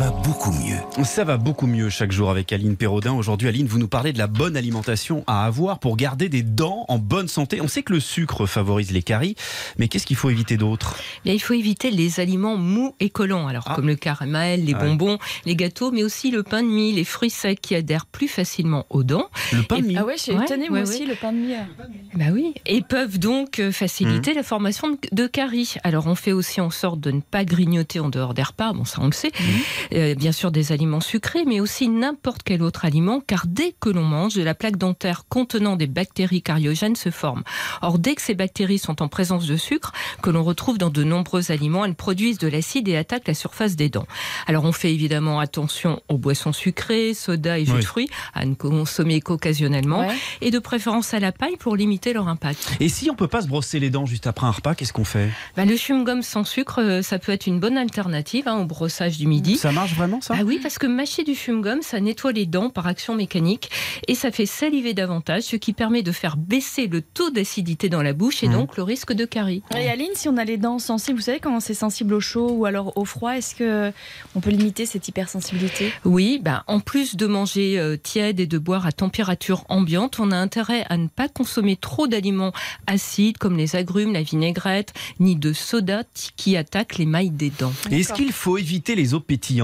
Ça va beaucoup mieux. Ça va beaucoup mieux chaque jour avec Aline Perraudin. Aujourd'hui, Aline, vous nous parlez de la bonne alimentation à avoir pour garder des dents en bonne santé. On sait que le sucre favorise les caries, mais qu'est-ce qu'il faut éviter d'autre? Bien, il faut éviter les aliments mous et collants, alors Ah. comme le caramel, les Ah ouais. bonbons, les gâteaux, mais aussi le pain de mie, les fruits secs qui adhèrent plus facilement aux dents. Le pain de Et- mie. Ah ouais, je suis Ouais, moi ouais, aussi, ouais. le pain de mie. Bah oui. Et peuvent donc euh, faciliter la formation de, de caries. Alors on fait aussi en sorte de ne pas grignoter en dehors des repas, bon ça on le sait. Euh, bien sûr des aliments sucrés, mais aussi n'importe quel autre aliment, car dès que l'on mange, de la plaque dentaire contenant des bactéries cariogènes se forme. Or dès que ces bactéries sont en présence de sucre, que l'on retrouve dans de nombreux aliments, elles produisent de l'acide et attaquent la surface des dents. Alors on fait évidemment attention aux boissons sucrées, soda et jus Oui. de fruits, à ne consommer qu'occasionnellement Ouais. et de préférence à la paille pour limiter leur impact. Et si on peut pas se brosser les dents juste après un repas, qu'est-ce qu'on fait? Bah, le chewing-gum sans sucre, euh, ça peut être une bonne alternative hein, au brossage du midi. Ça marche vraiment ça? Ah oui, parce que mâcher du chewing-gum, ça nettoie les dents par action mécanique et ça fait saliver davantage, ce qui permet de faire baisser le taux d'acidité dans la bouche et Mhm. donc le risque de carie. Et Aline, si on a les dents sensibles, vous savez quand c'est sensible au chaud ou alors au froid, est-ce que on peut limiter cette hypersensibilité? Oui, bah, en plus de manger euh, tiède et de boire à température ambiante, on a intérêt à ne pas consommer trop d'aliments acides comme les agrumes, la vinaigrette, ni de soda qui attaquent les mailles des dents. Est-ce qu'il faut éviter les eaux pétillantes?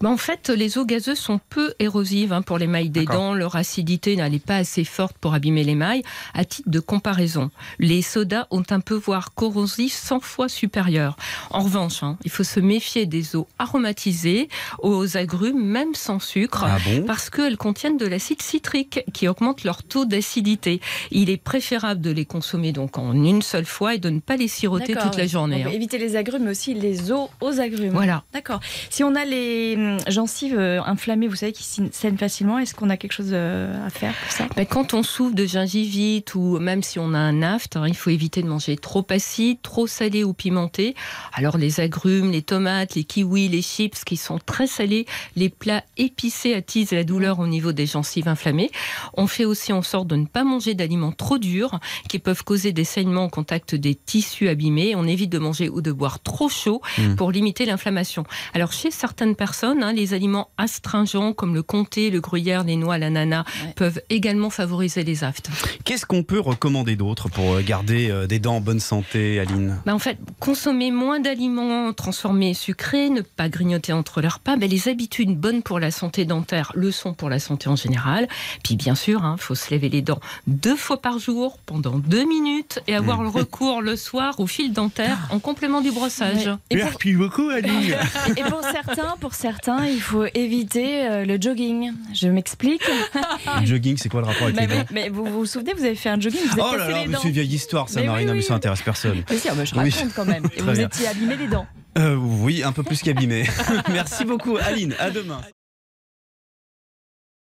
Bah, en fait, les eaux gazeuses sont peu érosives hein, pour les mailles des dents. Leur acidité n'est pas assez forte pour abîmer les mailles. À titre de comparaison, les sodas ont un pouvoir corrosif 100 fois supérieur. En revanche, hein, il faut se méfier des eaux aromatisées aux agrumes, même sans sucre. Ah bon? Parce qu'elles contiennent de l'acide citrique qui augmente leur taux d'acidité. Il est préférable de les consommer donc en une seule fois et de ne pas les siroter toute la journée. On peut hein. éviter les agrumes, mais aussi les os aux agrumes. Voilà. D'accord. Si on a les hum, gencives euh, inflammées, vous savez, qui saignent facilement, est-ce qu'on a quelque chose euh, à faire pour ça? Ben, quand on souffre de gingivite ou même si on a un aft, hein, il faut éviter de manger trop acide, trop salé ou pimenté. Alors les agrumes, les tomates, les kiwis, les chips qui sont très salés, les plats épicés attisent la douleur au niveau des gencives inflammées. On fait aussi en sorte de ne pas manger d'aliments trop durs qui peuvent causer des saignements au contact des tissus abîmés. On évite de manger ou de boire trop chaud Mm. pour limiter l'inflammation. Alors chez certaines personnes, hein, les aliments astringents comme le comté, le gruyère, les noix, l'ananas Ouais. peuvent également favoriser les aftes. Qu'est-ce qu'on peut recommander d'autre pour euh, garder euh, des dents en bonne santé, Aline? Bah, en fait, consommer moins d'aliments transformés et sucrés, ne pas grignoter entre les repas, bah, les habitudes bonnes pour la santé dentaire le sont pour la santé en général. Puis bien sûr, il faut se laver les dents deux fois par jour pendant deux minutes et avoir le recours le soir au fil dentaire en complément du brossage. Ouais. Et pour, Merci beaucoup, Aline et pour certains, pour certains, il faut éviter euh, le jogging. Je m'explique. Le jogging, c'est quoi le rapport avec Mais, les dents mais- mais vous vous souvenez, vous avez fait un jogging, vous Oh là là, mais c'est une vieille histoire, ça, Mais Marina, oui, mais oui. ça intéresse personne. Mais si, ah bah, je Oui. raconte quand même. Et vous bien. étiez abîmé les dents. Euh, oui, un peu plus qu'abîmé. Merci beaucoup, Aline. À demain.